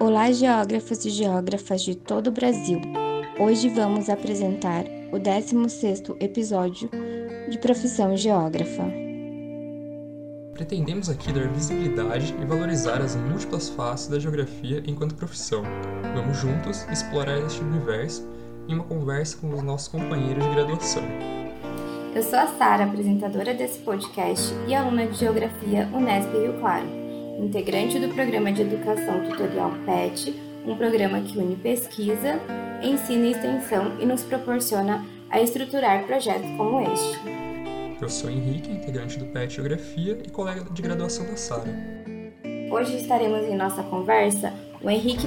Olá, geógrafos e geógrafas de todo o Brasil. Hoje vamos apresentar o 16º episódio de Profissão Geógrafa. Pretendemos aqui dar visibilidade e valorizar as múltiplas faces da geografia enquanto profissão. Vamos juntos explorar este universo em uma conversa com os nossos companheiros de graduação. Eu sou a Sara, apresentadora desse podcast e aluna de Geografia Unesp Rio Claro integrante do Programa de Educação Tutorial PET, um programa que une pesquisa, ensino e extensão e nos proporciona a estruturar projetos como este. Eu sou Henrique, integrante do PET Geografia e colega de graduação da Sara. Hoje estaremos em nossa conversa o Henrique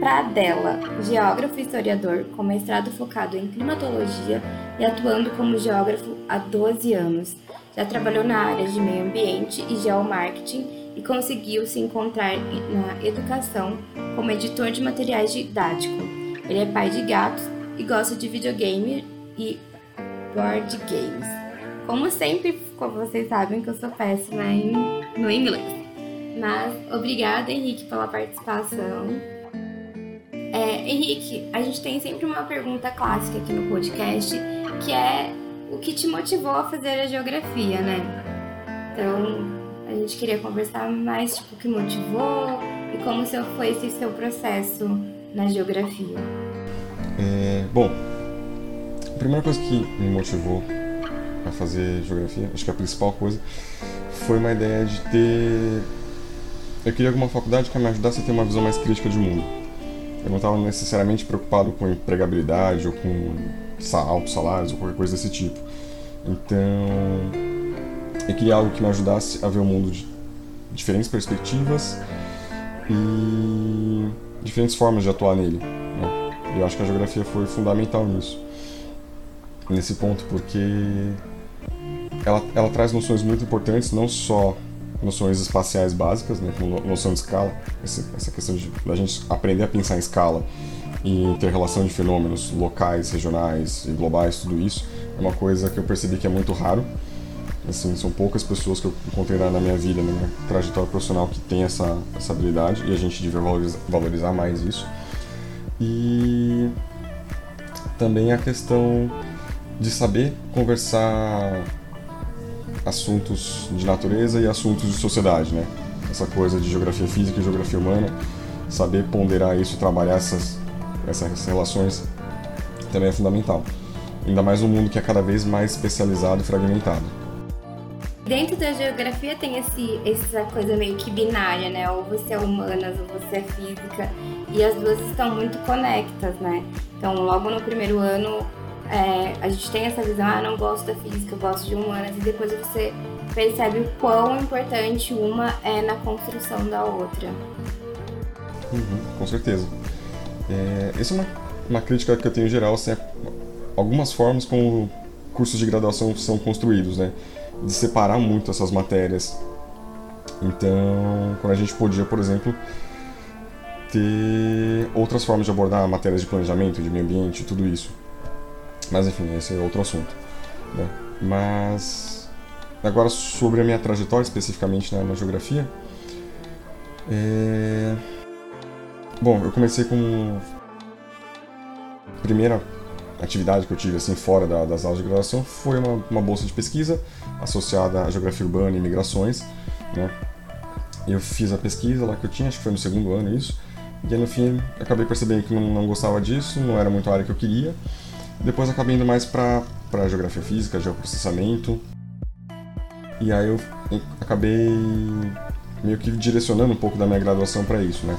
Pradella, geógrafo e historiador com mestrado focado em climatologia e atuando como geógrafo há 12 anos. Já trabalhou na área de meio ambiente e geomarketing e conseguiu se encontrar na educação como editor de materiais didáticos. Ele é pai de gatos e gosta de videogame e board games. Como sempre, como vocês sabem que eu sou péssima em, no inglês. Mas obrigada, Henrique, pela participação. É, Henrique, a gente tem sempre uma pergunta clássica aqui no podcast, que é o que te motivou a fazer a geografia, né? Então, a gente queria conversar mais, tipo, o que motivou e como foi esse seu processo na geografia. É, bom, a primeira coisa que me motivou a fazer geografia, acho que a principal coisa, foi uma ideia de ter. Eu queria alguma faculdade que me ajudasse a ter uma visão mais crítica de mundo. Eu não estava necessariamente preocupado com empregabilidade ou com altos salários ou qualquer coisa desse tipo. Então, eu queria algo que me ajudasse a ver o mundo de diferentes perspectivas e diferentes formas de atuar nele. Né? Eu acho que a geografia foi fundamental nisso, nesse ponto, porque ela, ela traz noções muito importantes, não só noções espaciais básicas, né, como noção de escala, essa, essa questão de a gente aprender a pensar em escala e interrelação de fenômenos locais, regionais e globais, tudo isso é uma coisa que eu percebi que é muito raro Assim, são poucas pessoas que eu encontrei na minha vida, na minha trajetória profissional, que tem essa, essa habilidade e a gente devia valorizar, valorizar mais isso. E também a questão de saber conversar assuntos de natureza e assuntos de sociedade, né? Essa coisa de geografia física e geografia humana, saber ponderar isso, trabalhar essas, essas relações também é fundamental. Ainda mais um mundo que é cada vez mais especializado e fragmentado. Dentro da geografia tem esse, essa coisa meio que binária, né? Ou você é humanas ou você é física. E as duas estão muito conectas, né? Então, logo no primeiro ano, é, a gente tem essa visão, ah, não gosto da física, eu gosto de humanas. E depois você percebe o quão importante uma é na construção da outra. Uhum, com certeza. É, essa é uma, uma crítica que eu tenho em geral, assim, é algumas formas como cursos de graduação são construídos, né? de separar muito essas matérias. Então, quando a gente podia, por exemplo, ter outras formas de abordar matérias de planejamento, de meio ambiente, tudo isso. Mas enfim, esse é outro assunto. Né? Mas agora sobre a minha trajetória especificamente na, na geografia, é... bom, eu comecei com primeira atividade que eu tive assim fora da, das aulas de graduação foi uma, uma, bolsa de pesquisa associada à geografia urbana e migrações, né? Eu fiz a pesquisa lá que eu tinha, acho que foi no segundo ano isso, e aí no fim acabei percebendo que não, não gostava disso, não era muito a área que eu queria. Depois acabei indo mais para para geografia física, geoprocessamento. E aí eu acabei meio que direcionando um pouco da minha graduação para isso, né?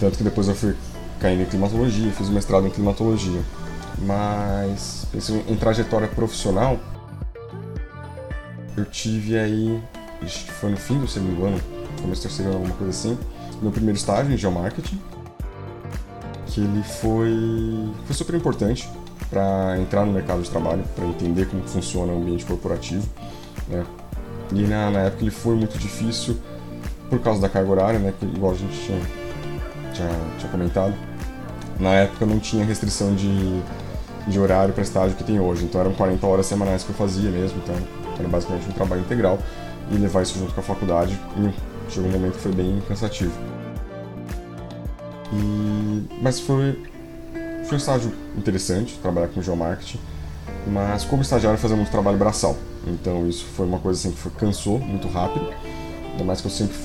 Tanto que depois eu fui caindo em climatologia, fiz mestrado em climatologia. Mas pensando em trajetória profissional, eu tive aí, foi no fim do segundo ano, começo do terceiro ano, alguma coisa assim, meu primeiro estágio em geomarketing, que ele foi, foi super importante para entrar no mercado de trabalho, para entender como funciona o ambiente corporativo, né? E na, na, época ele foi muito difícil por causa da carga horária, né? Que, igual a gente tinha, tinha, tinha comentado na época não tinha restrição de, de horário para estágio que tem hoje, então eram 40 horas semanais que eu fazia mesmo, então era basicamente um trabalho integral e levar isso junto com a faculdade e chegou um momento que foi bem cansativo. E, mas foi, foi um estágio interessante, trabalhar com geomarketing, mas como estagiário fazia muito trabalho braçal, então isso foi uma coisa assim que foi, cansou muito rápido, ainda mais que eu sempre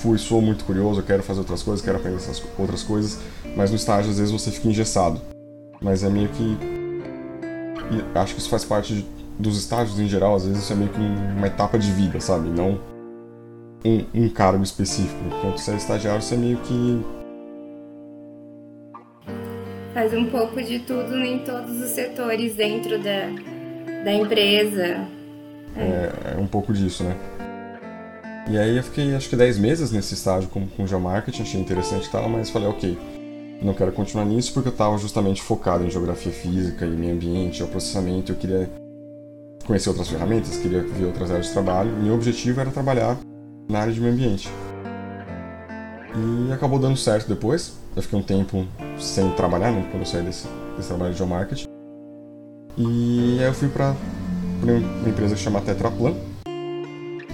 fui, sou muito curioso, quero fazer outras coisas, quero aprender essas outras coisas, mas no estágio às vezes você fica engessado. Mas é meio que. E acho que isso faz parte de, dos estágios em geral, às vezes isso é meio que uma etapa de vida, sabe? Não um, um cargo específico. Enquanto você é estagiário, você é meio que. Faz um pouco de tudo em todos os setores dentro da, da empresa. É, é um pouco disso, né? E aí eu fiquei acho que 10 meses nesse estágio com, com geomarketing, achei interessante e tal, mas falei, ok, não quero continuar nisso porque eu estava justamente focado em geografia física e meio ambiente, processamento, eu queria conhecer outras ferramentas, queria ver outras áreas de trabalho. Meu objetivo era trabalhar na área de meio ambiente. E acabou dando certo depois. Eu fiquei um tempo sem trabalhar, né, quando eu saí desse, desse trabalho de geomarketing. E aí eu fui para uma empresa que chama Tetraplan,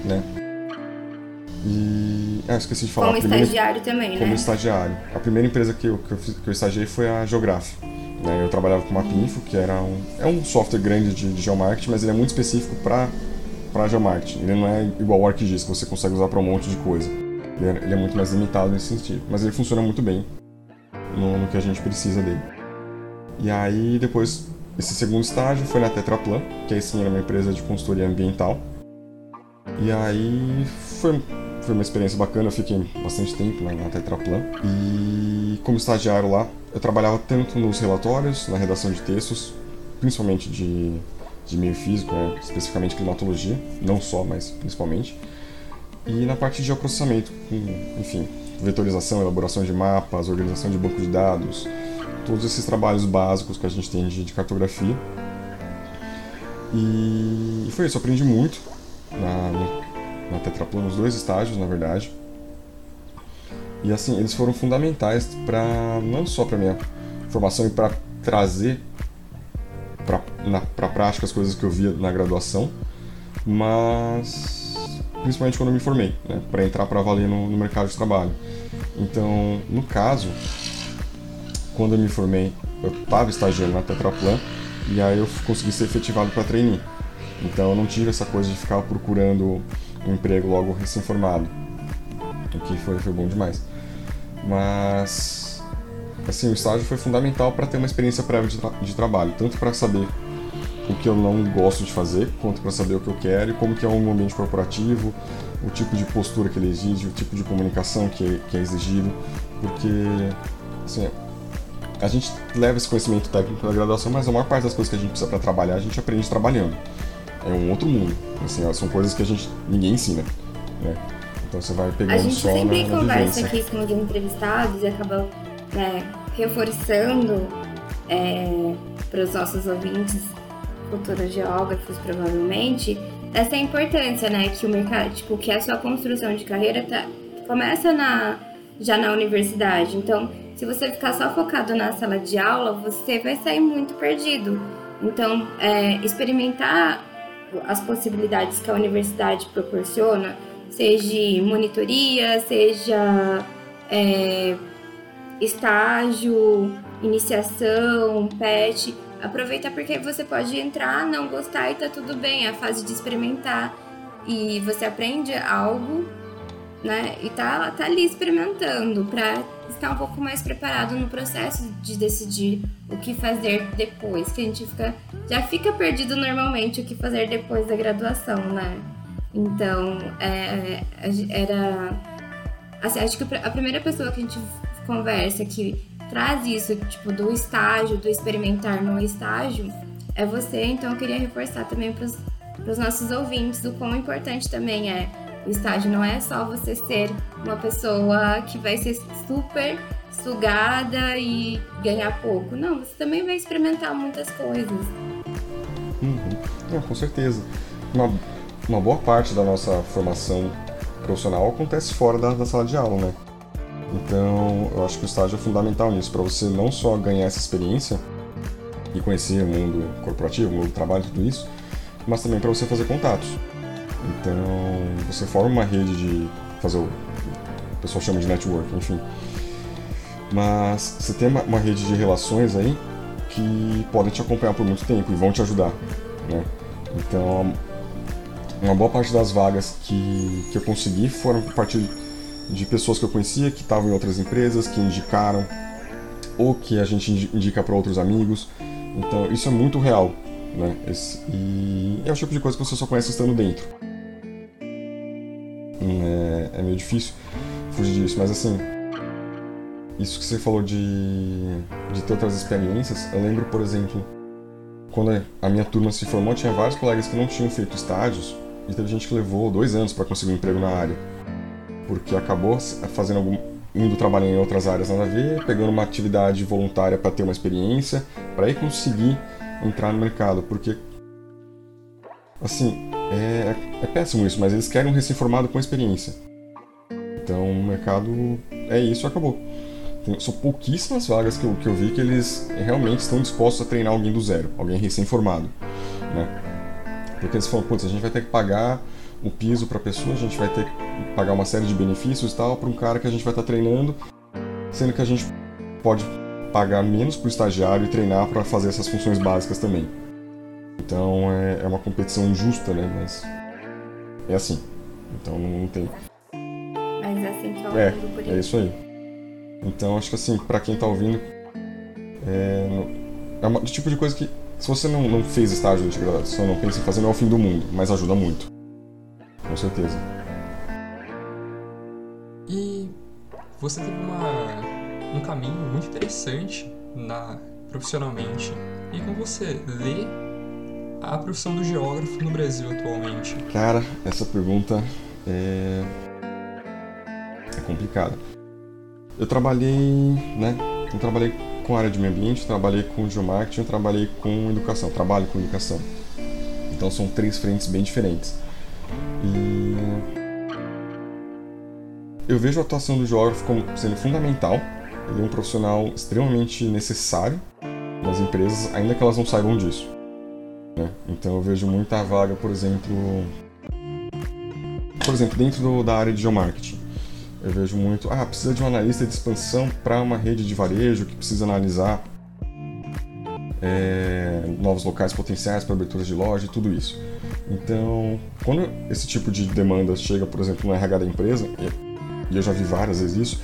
né? E. Ah, esqueci de falar. Como primeira... estagiário também, Como né? Como estagiário. A primeira empresa que eu, que eu, que eu estagiei foi a Geograph. Né? Eu trabalhava com Mapinfo, que era um, é um software grande de, de geomarketing, mas ele é muito específico para para geomarketing. Ele não é igual o ArcGIS, que você consegue usar para um monte de coisa. Ele é, ele é, muito mais limitado nesse sentido. Mas ele funciona muito bem no, no, que a gente precisa dele. E aí, depois, esse segundo estágio foi na Tetraplan, que aí sim era uma empresa de consultoria ambiental. E aí foi foi uma experiência bacana, eu fiquei bastante tempo na, Tetraplan. E como estagiário lá, eu trabalhava tanto nos relatórios, na redação de textos, principalmente de, de meio físico, né, especificamente climatologia, não só, mas principalmente. E na parte de geoprocessamento, com, enfim, vetorização, elaboração de mapas, organização de banco de dados, todos esses trabalhos básicos que a gente tem de, de cartografia. E, foi isso, aprendi muito na, na Tetraplan, nos dois estágios, na verdade. E assim, eles foram fundamentais para não só para minha formação e para trazer para a prática as coisas que eu via na graduação, mas principalmente quando eu me formei, né, para entrar para valer no, no mercado de trabalho. Então, no caso, quando eu me formei, eu estava estagiando na Tetraplan e aí eu consegui ser efetivado para trainee. Então eu não tive essa coisa de ficar procurando emprego logo recém-formado, o que foi, foi bom demais. Mas, assim, o estágio foi fundamental para ter uma experiência prévia de, tra de trabalho, tanto para saber o que eu não gosto de fazer, quanto para saber o que eu quero e como que é um ambiente corporativo, o tipo de postura que ele exige, o tipo de comunicação que é, que é exigido, porque, assim, a gente leva esse conhecimento técnico da graduação, mas a maior parte das coisas que a gente precisa para trabalhar, a gente aprende trabalhando é um outro mundo. Assim, são coisas que a gente ninguém ensina, né? Então você vai pegando A gente só sempre na, na conversa vivência. aqui com os entrevistados e acaba né, reforçando é, para os nossos ouvintes, futuros geógrafos provavelmente, essa importância, né? Que o mercado, tipo, que a sua construção de carreira tá, começa na, já na universidade. Então, se você ficar só focado na sala de aula, você vai sair muito perdido. Então, é, experimentar as possibilidades que a universidade proporciona, seja monitoria, seja é, estágio, iniciação, PET. Aproveita porque você pode entrar, não gostar e tá tudo bem, é a fase de experimentar. E você aprende algo, né? E tá, tá ali experimentando para estar um pouco mais preparado no processo de decidir o que fazer depois, que a gente fica já fica perdido normalmente o que fazer depois da graduação, né? Então, é, era assim, acho que a primeira pessoa que a gente conversa que traz isso, tipo, do estágio, do experimentar no estágio, é você. Então, eu queria reforçar também para os nossos ouvintes do quão importante também é o estágio. Não é só você ser uma pessoa que vai ser super sugada e ganhar pouco. Não, você também vai experimentar muitas coisas. Uhum. com certeza. Uma, uma boa parte da nossa formação profissional acontece fora da, da sala de aula, né? Então, eu acho que o estágio é fundamental nisso, para você não só ganhar essa experiência e conhecer o mundo corporativo, o mundo do trabalho, tudo isso, mas também para você fazer contatos. Então, você forma uma rede de fazer o, o pessoal chama de network, enfim. Mas você tem uma, uma rede de relações aí que podem te acompanhar por muito tempo e vão te ajudar, né? Então, uma boa parte das vagas que, que eu consegui foram a partir de pessoas que eu conhecia, que estavam em outras empresas, que indicaram, ou que a gente indica para outros amigos. Então, isso é muito real, né? Esse, e é o tipo de coisa que você só conhece estando dentro. É, é meio difícil fugir disso, mas assim, isso que você falou de, de ter outras experiências, eu lembro, por exemplo, quando a minha turma se formou, tinha vários colegas que não tinham feito estágios e teve gente que levou dois anos para conseguir um emprego na área, porque acabou fazendo algum, indo trabalhar em outras áreas nada a ver, pegando uma atividade voluntária para ter uma experiência, para aí conseguir entrar no mercado, porque assim é, é péssimo isso, mas eles querem um recém-formado com experiência. Então o mercado é isso, acabou. Tem, são pouquíssimas vagas que eu, que eu vi que eles realmente estão dispostos a treinar alguém do zero, alguém recém-formado. Né? Porque eles falam, putz, a gente vai ter que pagar o piso para a pessoa, a gente vai ter que pagar uma série de benefícios e tal para um cara que a gente vai estar tá treinando, sendo que a gente pode pagar menos para o estagiário e treinar para fazer essas funções básicas também. Então é, é uma competição injusta, né? Mas é assim. Então não tem. Mas é assim que eu é, por É isso aí. Então acho que assim, para quem tá ouvindo, é, é uma, tipo de coisa que se você não, não fez estágio de graduação, não pensa em fazer, não é o fim do mundo, mas ajuda muito. Com certeza. E você teve uma, um caminho muito interessante na profissionalmente. E como você lê a profissão do geógrafo no Brasil atualmente? Cara, essa pergunta é, é complicada. Eu trabalhei, né? Eu trabalhei com área de meio ambiente, trabalhei com geomarketing, trabalhei com educação, trabalho com educação. Então são três frentes bem diferentes. E eu vejo a atuação do geógrafo como sendo fundamental. Ele é um profissional extremamente necessário nas empresas, ainda que elas não saibam disso. Né? Então eu vejo muita vaga, por exemplo, por exemplo, dentro do, da área de geomarketing. Eu vejo muito, ah, precisa de um analista de expansão para uma rede de varejo que precisa analisar é, novos locais potenciais para aberturas de loja e tudo isso. Então, quando esse tipo de demanda chega, por exemplo, no RH da empresa, e eu já vi várias vezes isso,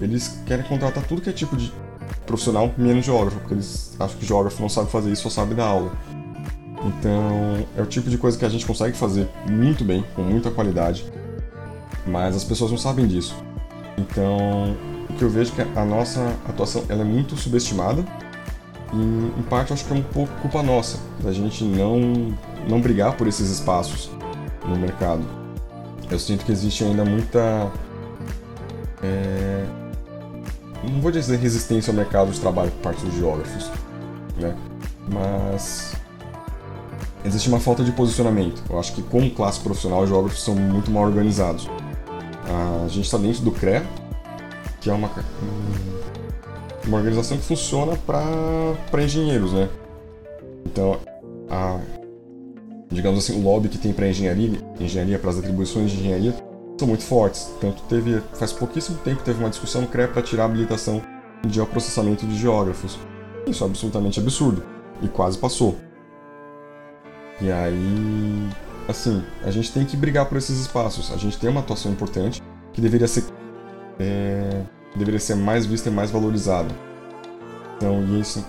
eles querem contratar tudo que é tipo de profissional, menos geógrafo, porque eles acham que geógrafo não sabe fazer isso, só sabe dar aula. Então, é o tipo de coisa que a gente consegue fazer muito bem, com muita qualidade, mas as pessoas não sabem disso. Então, o que eu vejo é que a nossa atuação ela é muito subestimada e, em parte, acho que é um pouco culpa nossa, da gente não, não brigar por esses espaços no mercado. Eu sinto que existe ainda muita. É, não vou dizer resistência ao mercado de trabalho por parte dos geógrafos, né? mas existe uma falta de posicionamento. Eu acho que, como classe profissional, os geógrafos são muito mal organizados. A gente está dentro do CREA, que é uma, uma organização que funciona para engenheiros, né? Então, a, digamos assim, o lobby que tem para engenharia, engenharia para as atribuições de engenharia, são muito fortes. Tanto teve, faz pouquíssimo tempo teve uma discussão no CREA para tirar a habilitação de processamento de geógrafos. Isso é absolutamente absurdo e quase passou. E aí assim, a gente tem que brigar por esses espaços. A gente tem uma atuação importante que deveria ser, é, deveria ser mais vista e mais valorizada. Então, isso,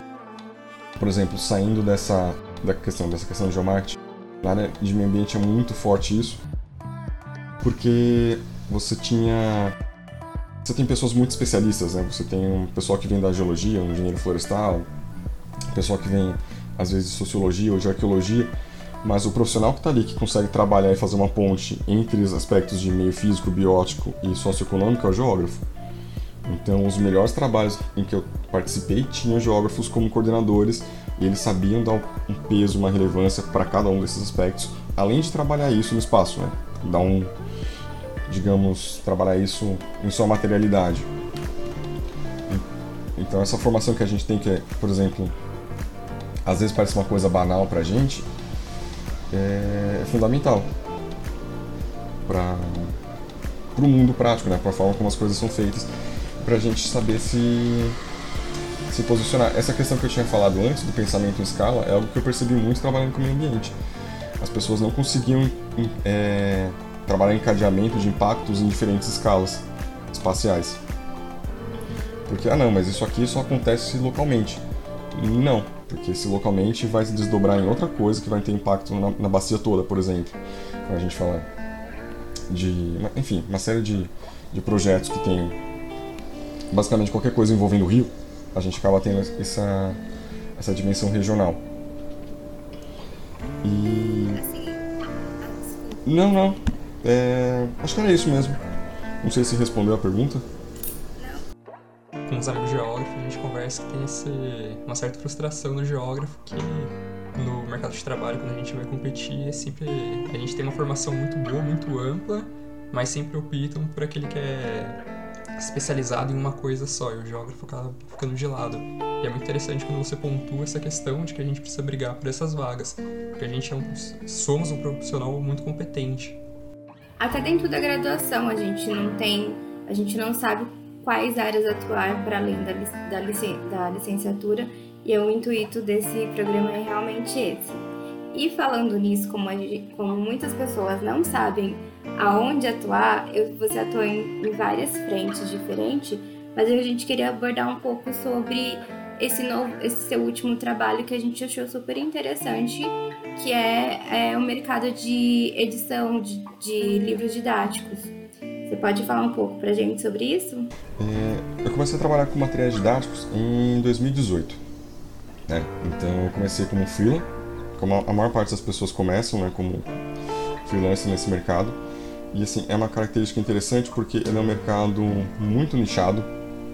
por exemplo, saindo dessa da questão dessa questão de geomarketing, na área de meio ambiente é muito forte isso, porque você tinha você tem pessoas muito especialistas, né? Você tem um pessoal que vem da geologia, um engenheiro florestal, pessoal que vem às vezes de sociologia ou de arqueologia, mas o profissional que está ali, que consegue trabalhar e fazer uma ponte entre os aspectos de meio físico, biótico e socioeconômico é o geógrafo. Então, os melhores trabalhos em que eu participei tinham geógrafos como coordenadores e eles sabiam dar um peso, uma relevância para cada um desses aspectos, além de trabalhar isso no espaço, né? Dar um, digamos, trabalhar isso em sua materialidade. Então, essa formação que a gente tem, que é, por exemplo, às vezes parece uma coisa banal para a gente, é, é fundamental para o mundo prático, né? para a forma como as coisas são feitas. para a gente saber se se posicionar. Essa questão que eu tinha falado antes do pensamento em escala é algo que eu percebi muito trabalhando com o meio ambiente. As pessoas não conseguiam é, trabalhar em encadeamento de impactos em diferentes escalas espaciais. Porque, ah não, mas isso aqui só acontece localmente. Não, porque se localmente vai se desdobrar em outra coisa que vai ter impacto na, na bacia toda, por exemplo. Quando a gente fala de. Enfim, uma série de, de projetos que tem basicamente qualquer coisa envolvendo o rio, a gente acaba tendo essa, essa dimensão regional. E. Não, não. É... Acho que era isso mesmo. Não sei se respondeu a pergunta. Os amigos geógrafos, a gente conversa que tem esse, uma certa frustração do geógrafo que no mercado de trabalho, quando a gente vai competir, é sempre. A gente tem uma formação muito boa, muito ampla, mas sempre optam por aquele que é especializado em uma coisa só, e o geógrafo acaba ficando de lado. E é muito interessante quando você pontua essa questão de que a gente precisa brigar por essas vagas, porque a gente é um, somos um profissional muito competente. Até dentro da graduação a gente não tem, a gente não sabe quais áreas atuar para além da, da, da licenciatura, e o intuito desse programa é realmente esse. E falando nisso, como, gente, como muitas pessoas não sabem aonde atuar, eu, você atua em, em várias frentes diferentes, mas a gente queria abordar um pouco sobre esse novo, esse seu último trabalho que a gente achou super interessante, que é, é o mercado de edição de, de, livros didáticos. Você pode falar um pouco pra gente sobre isso? É, eu comecei a trabalhar com materiais didáticos em 2018. Né? Então eu comecei como freela, como a maior parte das pessoas começam, né, como freelancer nesse mercado. E assim, é uma característica interessante porque ele é um mercado muito nichado,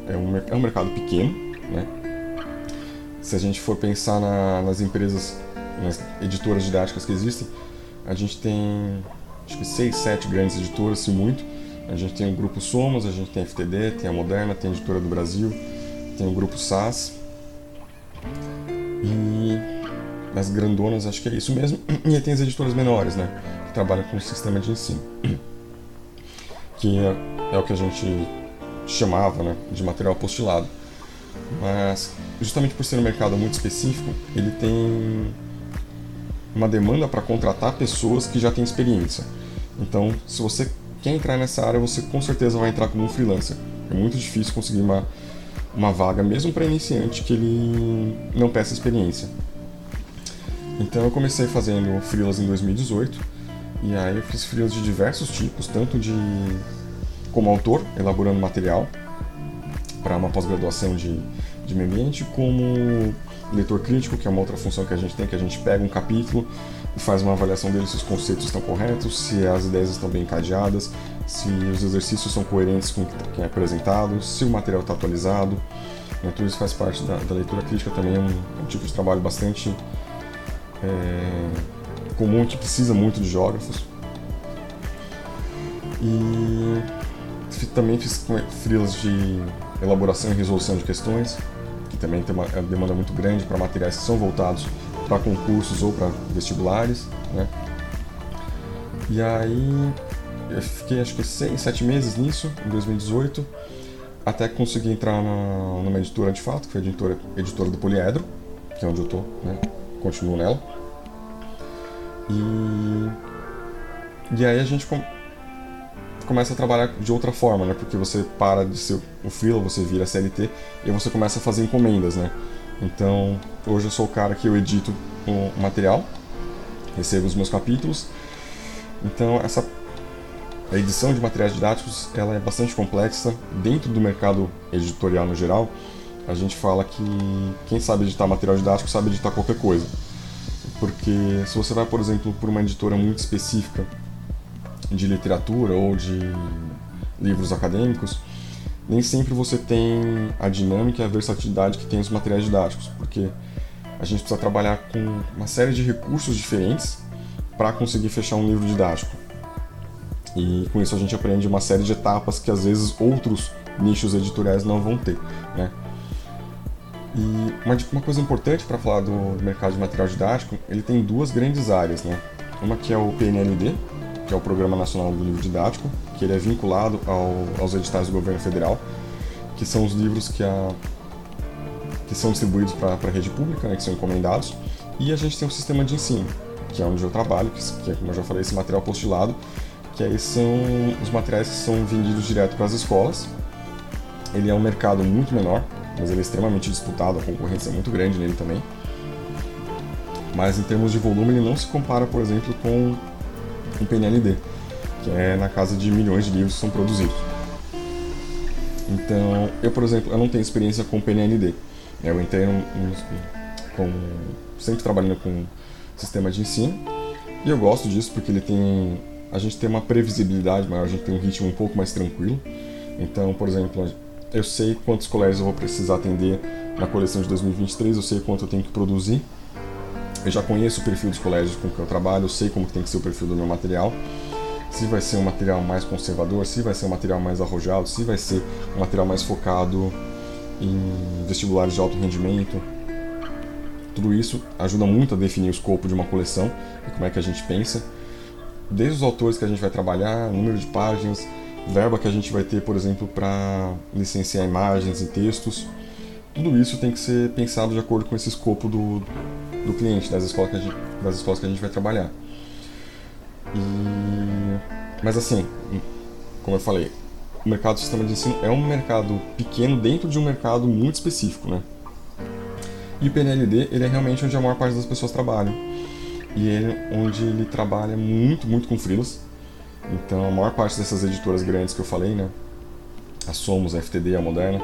é um, é um mercado pequeno, né? Se a gente for pensar na, nas empresas, nas editoras didáticas que existem, a gente tem acho que seis, sete grandes editoras, se muito. A gente tem o grupo Somos, a gente tem a FTD, tem a Moderna, tem a Editora do Brasil, tem o grupo SAS. E as grandonas, acho que é isso mesmo. E aí tem as editoras menores, né? Que trabalham com o sistema de ensino que é, é o que a gente chamava né, de material apostilado. Mas, justamente por ser um mercado muito específico, ele tem uma demanda para contratar pessoas que já têm experiência. Então, se você quer entrar nessa área, você com certeza vai entrar como um freelancer. É muito difícil conseguir uma, uma vaga, mesmo para iniciante, que ele não peça experiência. Então, eu comecei fazendo freelas em 2018 e aí eu fiz frios de diversos tipos, tanto de como autor, elaborando material para uma pós-graduação de, de meio ambiente, como leitor crítico, que é uma outra função que a gente tem, que a gente pega um capítulo e faz uma avaliação dele se os conceitos estão corretos, se as ideias estão bem encadeadas, se os exercícios são coerentes com o que é apresentado, se o material está atualizado. Né, tudo isso faz parte da, da leitura crítica também, é um, é um tipo de trabalho bastante é, comum que precisa muito de geógrafos. E também fiz frilas de elaboração e resolução de questões, que também tem uma demanda muito grande para materiais que são voltados para concursos ou para vestibulares, né? E aí eu fiquei acho que seis, sete meses nisso, em 2018, até conseguir entrar na, numa editora de fato, que foi a editora, editora do Poliedro, que é onde eu tô, né? Continuo nela. E, e aí a gente começa a trabalhar de outra forma, né? Porque você para de ser o freela, você vira CLT e você começa a fazer encomendas, né? Então, hoje eu sou o cara que eu edito o material, recebo os meus capítulos. Então, essa a edição de materiais didáticos, ela é bastante complexa dentro do mercado editorial no geral. A gente fala que quem sabe editar material didático sabe editar qualquer coisa. Porque se você vai, por exemplo, por uma editora muito específica de literatura ou de livros acadêmicos, nem sempre você tem a dinâmica e a versatilidade que tem os materiais didáticos, porque a gente precisa trabalhar com uma série de recursos diferentes para conseguir fechar um livro didático. E com isso a gente aprende uma série de etapas que às vezes outros nichos editoriais não vão ter, né? E uma, uma coisa importante para falar do mercado de material didático, ele tem duas grandes áreas, né? Uma que é o PNLD, que é o Programa Nacional do Livro Didático, que ele é vinculado ao, aos editais do governo federal, que são os livros que, a, que são distribuídos para a rede pública, né, que são encomendados, e a gente tem o sistema de ensino, que é onde eu trabalho, que, que é, como eu já falei, esse material postilado, que aí são os materiais que são vendidos direto para as escolas. Ele é um mercado muito menor, mas ele é extremamente disputado, a concorrência é muito grande nele também. Mas em termos de volume, ele não se compara, por exemplo, com o PNLD, que é na casa de milhões de livros que são produzidos. Então, eu, por exemplo, eu não tenho experiência com PNLD. Eu entrei num, com, sempre trabalhando com sistema de ensino, e eu gosto disso porque ele tem a gente tem uma previsibilidade maior, a gente tem um ritmo um pouco mais tranquilo. Então, por exemplo, eu sei quantos colégios eu vou precisar atender na coleção de 2023, eu sei quanto eu tenho que produzir. Eu já conheço o perfil dos colégios com que eu trabalho, eu sei como tem que ser o perfil do meu material. Se vai ser um material mais conservador, se vai ser um material mais arrojado, se vai ser um material mais focado em vestibulares de alto rendimento. Tudo isso ajuda muito a definir o escopo de uma coleção e como é que a gente pensa desde os autores que a gente vai trabalhar, número de páginas, verba que a gente vai ter, por exemplo, para licenciar imagens e textos. Tudo isso tem que ser pensado de acordo com esse escopo do, do cliente, das escolas, que a gente, das escolas que a gente vai trabalhar. E... Mas assim, como eu falei, o mercado do sistema de ensino é um mercado pequeno dentro de um mercado muito específico, né? E o PNLD, ele é realmente onde a maior parte das pessoas trabalham e ele onde ele trabalha muito, muito com freelas. Então a maior parte dessas editoras grandes que eu falei, né, a Somos, a FTD, a Moderna,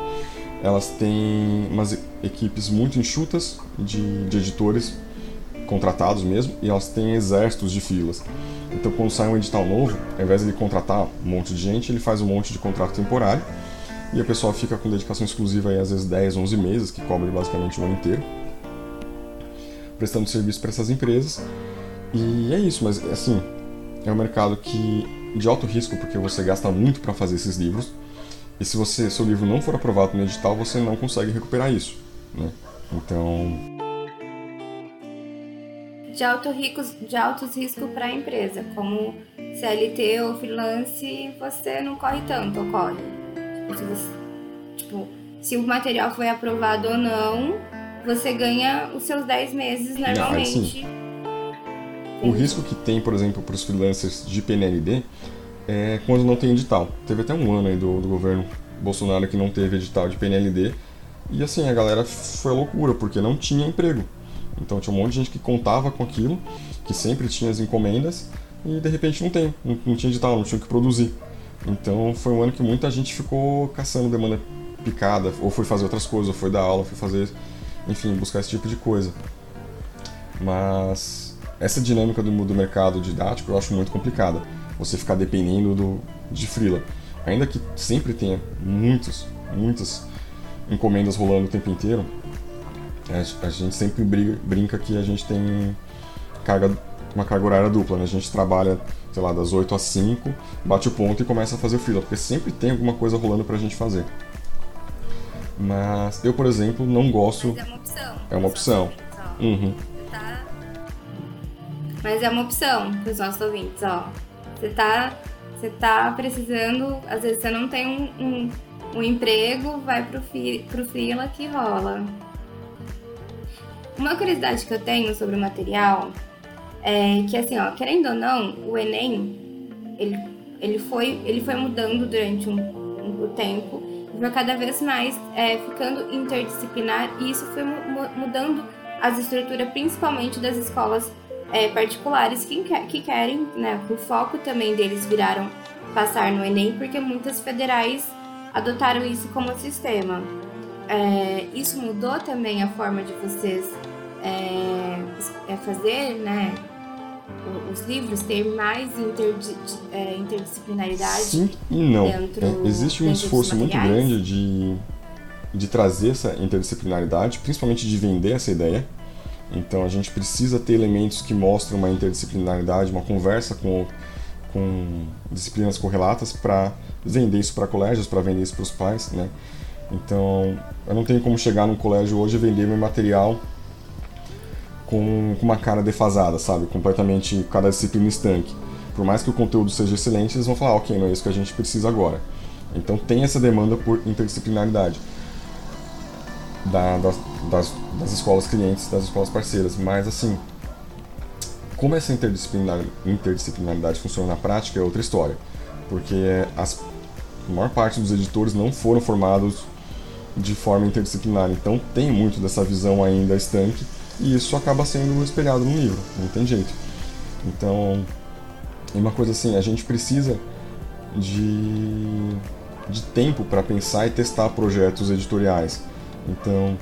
elas têm umas equipes muito enxutas de, de editores contratados mesmo, e elas têm exércitos de filas. Então quando sai um edital novo, ao invés de ele contratar um monte de gente, ele faz um monte de contrato temporário, e a pessoa fica com dedicação exclusiva aí às vezes 10, 11 meses, que cobre basicamente o ano inteiro prestando serviço para essas empresas. E é isso, mas assim, é um mercado que de alto risco porque você gasta muito para fazer esses livros. E se você seu livro não for aprovado no edital, você não consegue recuperar isso, né? Então, de, alto ricos, de altos riscos para a empresa, como CLT ou freelance, você não corre tanto, ocorre. Tipo, se, você, tipo, se o material foi aprovado ou não, você ganha os seus 10 meses normalmente. o risco que tem, por exemplo, para os freelancers de PNLD é quando não tem edital. Teve até um ano aí do, do governo Bolsonaro que não teve edital de PNLD. E assim, a galera foi loucura, porque não tinha emprego. Então tinha um monte de gente que contava com aquilo, que sempre tinha as encomendas, e de repente não tem, não, não tinha edital, não tinha o que produzir. Então foi um ano que muita gente ficou caçando demanda picada, ou foi fazer outras coisas, ou foi dar aula, foi fazer enfim, buscar esse tipo de coisa. Mas essa dinâmica do, do mercado didático eu acho muito complicada. Você ficar dependendo do, de freela. Ainda que sempre tenha muitos, muitas encomendas rolando o tempo inteiro, a, gente sempre briga, brinca que a gente tem carga, uma carga horária dupla. Né? A gente trabalha, sei lá, das 8 às 5, bate o ponto e começa a fazer o freela, porque sempre tem alguma coisa rolando pra gente fazer. Mas eu, por exemplo, não gosto. Mas é uma opção. É uma opção. Uhum. Tá... Mas é uma opção para os nossos ouvintes, ó. Você tá, você tá precisando, às vezes você não tem um, um, um emprego, vai pro, fi, pro que rola. Uma curiosidade que eu tenho sobre o material é que, assim, ó, querendo ou não, o Enem, ele, ele, foi, ele foi mudando durante um, um, um tempo foi cada vez mais é, ficando interdisciplinar e isso foi mudando as estruturas, principalmente das escolas é, particulares que, que querem, né, o foco também deles viraram passar no Enem, porque muitas federais adotaram isso como sistema. É, isso mudou também a forma de vocês é, é fazer, né, os livros ter mais é, interdisciplinaridade? Sim e não. Dentro, é, existe um esforço muito grande de, de trazer essa interdisciplinaridade, principalmente de vender essa ideia. Então a gente precisa ter elementos que mostram uma interdisciplinaridade, uma conversa com, com disciplinas correlatas para vender isso para colégios, para vender isso para os pais, né? Então eu não tenho como chegar num colégio hoje e vender meu material com, com uma cara defasada, sabe? Completamente cada disciplina estanque. Por mais que o conteúdo seja excelente, eles vão falar, ok, não é isso que a gente precisa agora. Então tem essa demanda por interdisciplinaridade da, das, das, das, escolas clientes, das escolas parceiras. Mas assim, como essa interdisciplinar, interdisciplinaridade funciona na prática é outra história. Porque as, a maior parte dos editores não foram formados de forma interdisciplinar. Então tem muito dessa visão ainda estanque e isso acaba sendo espelhado no livro, não tem jeito. Então, é uma coisa assim, a gente precisa de, de tempo para pensar e testar projetos editoriais. Então,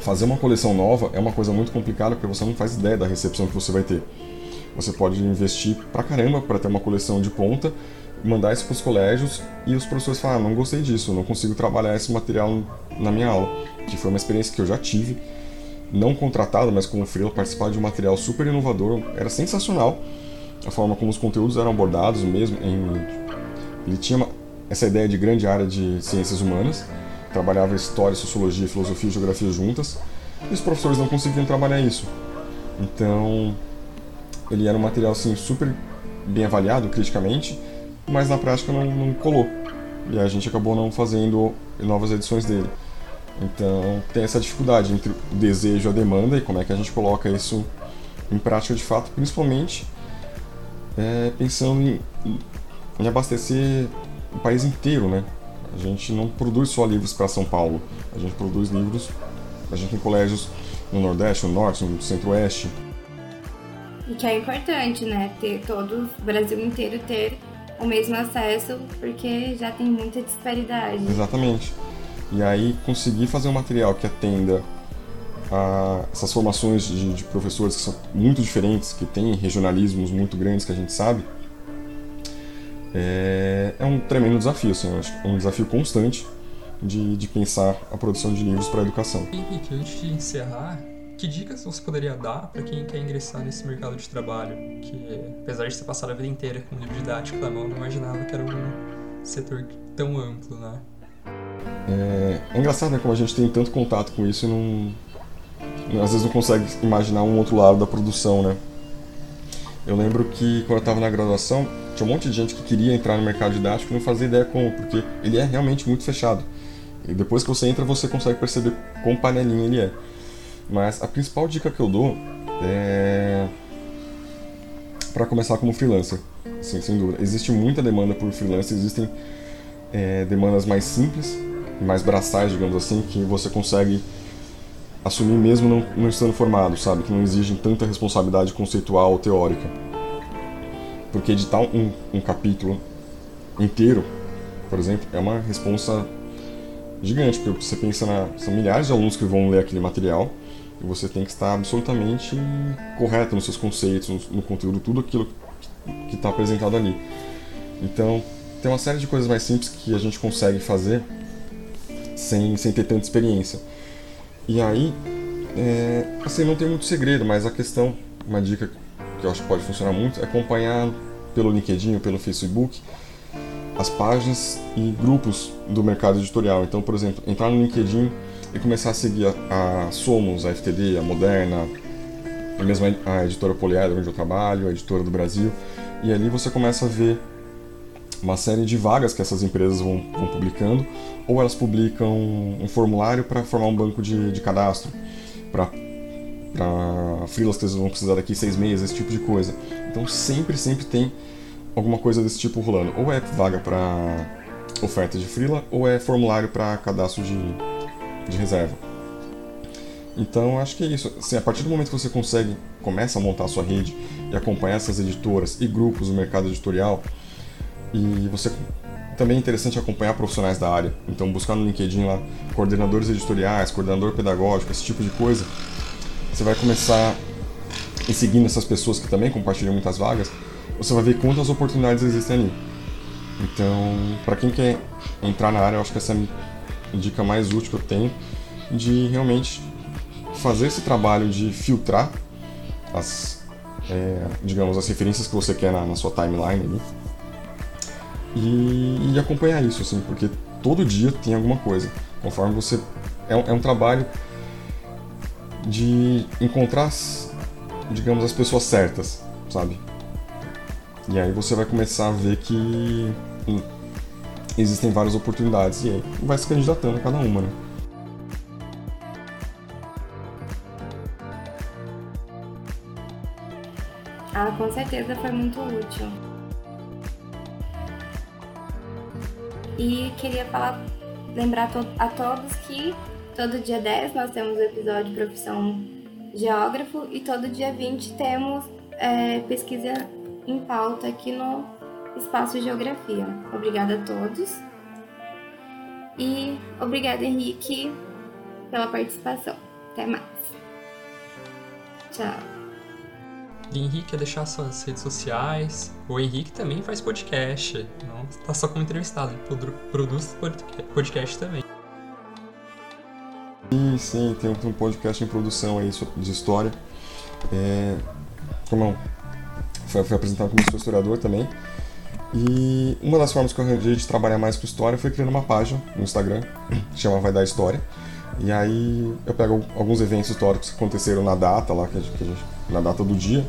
fazer uma coleção nova é uma coisa muito complicada porque você não faz ideia da recepção que você vai ter. Você pode investir pra caramba para ter uma coleção de ponta, mandar isso para os colégios e os professores falar: ah, não gostei disso, não consigo trabalhar esse material na minha aula. Que foi uma experiência que eu já tive, não contratado, mas como freela, participar de um material super inovador, era sensacional. A forma como os conteúdos eram abordados mesmo. Em... Ele tinha uma... essa ideia de grande área de ciências humanas trabalhava história, sociologia, filosofia e geografia juntas, e os professores não conseguiam trabalhar isso. Então, ele era um material assim super bem avaliado criticamente, mas na prática não, não colou. E a gente acabou não fazendo novas edições dele. Então, tem essa dificuldade entre o desejo e a demanda e como é que a gente coloca isso em prática de fato, principalmente é, pensando em, em abastecer o país inteiro, né? A gente não produz só livros para São Paulo, a gente produz livros, a gente tem colégios no Nordeste, no Norte, no Centro-Oeste. E que é importante, né? Ter todo o Brasil inteiro ter o mesmo acesso, porque já tem muita disparidade. Exatamente. E aí conseguir fazer um material que atenda a essas formações de, de professores que são muito diferentes, que têm regionalismos muito grandes que a gente sabe, é, é um tremendo desafio, assim, é um desafio constante de, de pensar a produção de livros para a educação. Henrique, antes de encerrar, que dicas você poderia dar para quem quer ingressar nesse mercado de trabalho? Que, apesar de ter passado a vida inteira com livro didático na mão, não imaginava que era um setor tão amplo, né? É, é engraçado, né, como a gente tem tanto contato com isso e não, às vezes não consegue imaginar um outro lado da produção, né? Eu lembro que quando eu estava na graduação, tinha um monte de gente que queria entrar no mercado didático e não fazia ideia como, porque ele é realmente muito fechado. E depois que você entra, você consegue perceber quão panelinha ele é. Mas a principal dica que eu dou é para começar como freelancer, assim, sem dúvida. Existe muita demanda por freelancer, existem é, demandas mais simples, mais braçais, digamos assim, que você consegue assumir mesmo não, não estando formado, sabe? Que não exigem tanta responsabilidade conceitual ou teórica. Porque editar um, um capítulo inteiro, por exemplo, é uma responsa gigante, porque você pensa na. São milhares de alunos que vão ler aquele material e você tem que estar absolutamente correto nos seus conceitos, no, no conteúdo, tudo aquilo que está apresentado ali. Então, tem uma série de coisas mais simples que a gente consegue fazer sem, sem ter tanta experiência. E aí, é, assim, não tem muito segredo, mas a questão, uma dica que eu acho que pode funcionar muito, é acompanhar pelo LinkedIn ou pelo Facebook as páginas e grupos do mercado editorial. Então, por exemplo, entrar no LinkedIn e começar a seguir a, a Somos, a FTD, a Moderna, a mesma a editora Poliedro, onde eu trabalho, a editora do Brasil, e ali você começa a ver uma série de vagas que essas empresas vão, vão publicando, ou elas publicam um formulário para formar um banco de, de cadastro, para para freelas que eles vão precisar daqui seis meses, esse tipo de coisa. Então sempre, sempre tem alguma coisa desse tipo rolando. Ou é vaga para oferta de freela, ou é formulário para cadastro de, de reserva. Então acho que é isso. Assim, a partir do momento que você consegue, começa a montar a sua rede e acompanhar essas editoras e grupos do mercado editorial, e você também é interessante acompanhar profissionais da área. Então buscar no LinkedIn lá coordenadores editoriais, coordenador pedagógico, esse tipo de coisa, você vai começar e seguindo essas pessoas que também compartilham muitas vagas, você vai ver quantas oportunidades existem ali. Então, para quem quer entrar na área, eu acho que essa é a dica mais útil que eu tenho de realmente fazer esse trabalho de filtrar as, é, digamos, as referências que você quer na, na sua timeline ali e, e, acompanhar isso, assim, porque todo dia tem alguma coisa. Conforme você é é um trabalho de encontrar, digamos, as pessoas certas, sabe? E aí você vai começar a ver que hum, existem várias oportunidades e aí vai se candidatando a cada uma, né? Ah, com certeza foi muito útil. E queria falar, lembrar a todos que todo dia 10 nós temos o episódio profissão geógrafo e todo dia 20 temos é, pesquisa em pauta aqui no Espaço Geografia. Obrigada a todos. E obrigada, Henrique, pela participação. Até mais. Tchau. Henrique quer deixar suas redes sociais. O Henrique também faz podcast. Não está só como entrevistado, ele produz podcast também. Sim, tem um podcast em produção aí de história. É, como foi, foi apresentado como sou historiador também. E uma das formas que eu arranjei de trabalhar mais com história foi criando uma página no Instagram, que chama Vai Dar História. E aí eu pego alguns eventos históricos que aconteceram na data lá, que a gente, na data do dia,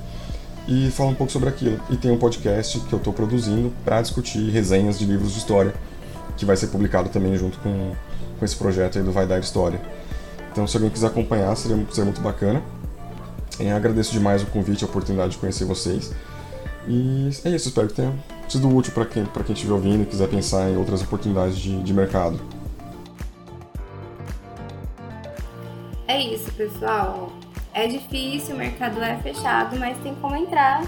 e falo um pouco sobre aquilo. E tem um podcast que eu estou produzindo para discutir resenhas de livros de história, que vai ser publicado também junto com, com esse projeto aí do Vai Dar História. Então, se alguém quiser acompanhar, seria, seria muito bacana. E agradeço demais o convite, a oportunidade de conhecer vocês. E é isso, espero que tenha sido útil para quem, quem estiver ouvindo e quiser pensar em outras oportunidades de, de mercado. É isso, pessoal. É difícil, o mercado é fechado, mas tem como entrar,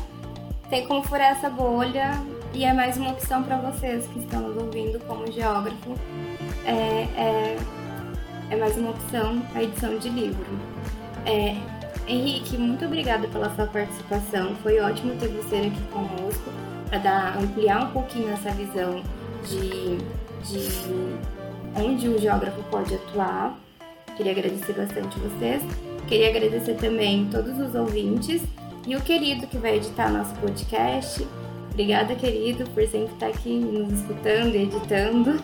tem como furar essa bolha e é mais uma opção para vocês que estão nos ouvindo como geógrafo. É, é, é mais uma opção a edição de livro. É, Henrique, muito obrigada pela sua participação. Foi ótimo ter você aqui conosco para ampliar um pouquinho essa visão de, de onde o geógrafo pode atuar. Queria agradecer bastante vocês. Queria agradecer também todos os ouvintes e o querido que vai editar nosso podcast. Obrigada, querido, por sempre estar aqui nos escutando e editando.